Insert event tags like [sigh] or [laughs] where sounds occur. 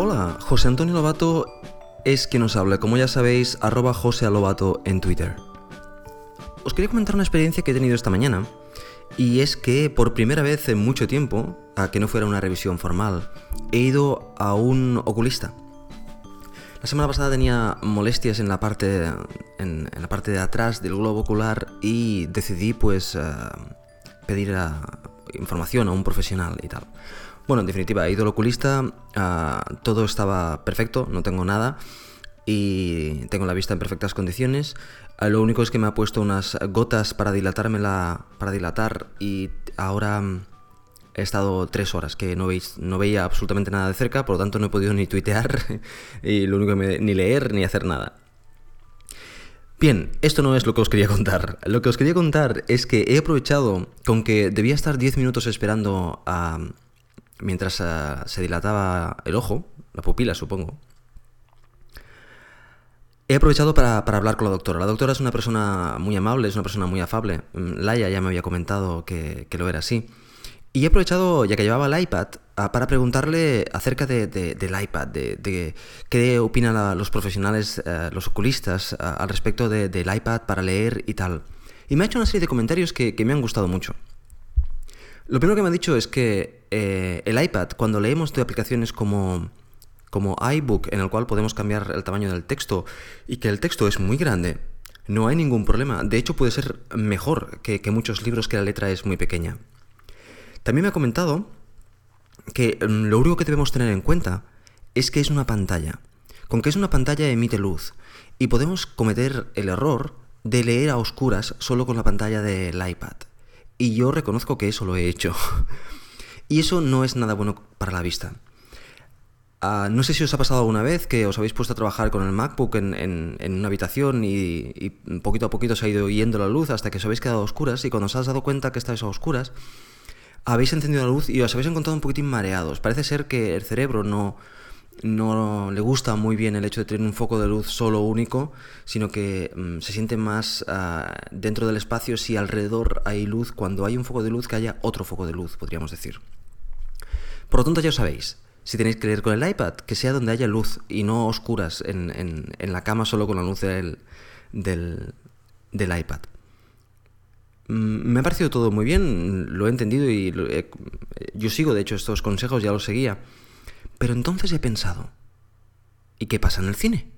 José Antonio Lobato es quien nos habla, como ya sabéis, arroba José Lobato en Twitter. Os quería comentar una experiencia que he tenido esta mañana, y es que por primera vez en mucho tiempo, a que no fuera una revisión formal, he ido a un oculista. La semana pasada tenía molestias en la parte, en, la parte de atrás del globo ocular y decidí pues eh, pedir eh, información a un profesional y tal. Bueno, en definitiva, he ido al oculista, ah, todo estaba perfecto, no tengo nada y tengo la vista en perfectas condiciones. Ah, lo único es que me ha puesto unas gotas para dilatármela, para dilatar y ahora mm, he estado tres horas que no, veis, no veía absolutamente nada de cerca, por lo tanto no he podido ni tuitear [laughs] y lo único que me, ni leer ni hacer nada. Bien, esto no es lo que os quería contar. Lo que os quería contar es que he aprovechado con que debía estar 10 minutos esperando a, mientras eh, se dilataba el ojo, la pupila supongo, he aprovechado para, hablar con la doctora. La doctora es una persona muy amable, es una persona muy afable. Mm, Laia ya me había comentado que, lo era así. Y he aprovechado, ya que llevaba el iPad, para preguntarle acerca del iPad, de, qué opinan los profesionales, eh, los oculistas, al respecto del iPad para leer y tal. Y me ha hecho una serie de comentarios que me han gustado mucho. Lo primero que me ha dicho es que eh, el iPad, cuando leemos de aplicaciones como, como iBook, en el cual podemos cambiar el tamaño del texto, y que el texto es muy grande, no hay ningún problema. De hecho, puede ser mejor que, muchos libros que la letra es muy pequeña. También me ha comentado que mm, lo único que debemos tener en cuenta es que es una pantalla. Con que es una pantalla emite luz. Y podemos cometer el error de leer a oscuras solo con la pantalla del iPad. Y yo reconozco que eso lo he hecho. [laughs] y eso no es nada bueno para la vista. Ah, no sé si os ha pasado alguna vez que os habéis puesto a trabajar con el MacBook en, una habitación y, poquito a poquito se ha ido yendo la luz hasta que os habéis quedado a oscuras y cuando os has dado cuenta que estáis a oscuras, habéis encendido la luz y os habéis encontrado un poquitín mareados. Parece ser que el cerebro no, no le gusta muy bien el hecho de tener un foco de luz solo único, sino que mm, se siente más ah, dentro del espacio si alrededor hay luz, cuando hay un foco de luz que haya otro foco de luz, podríamos decir. Por lo tanto, ya sabéis, si tenéis que leer con el iPad, que sea donde haya luz y no oscuras en, la cama solo con la luz del, del, iPad. Mm, me ha parecido todo muy bien, lo he entendido y yo sigo de hecho estos consejos, ya los seguía. Pero entonces he pensado, ¿y qué pasa en el cine?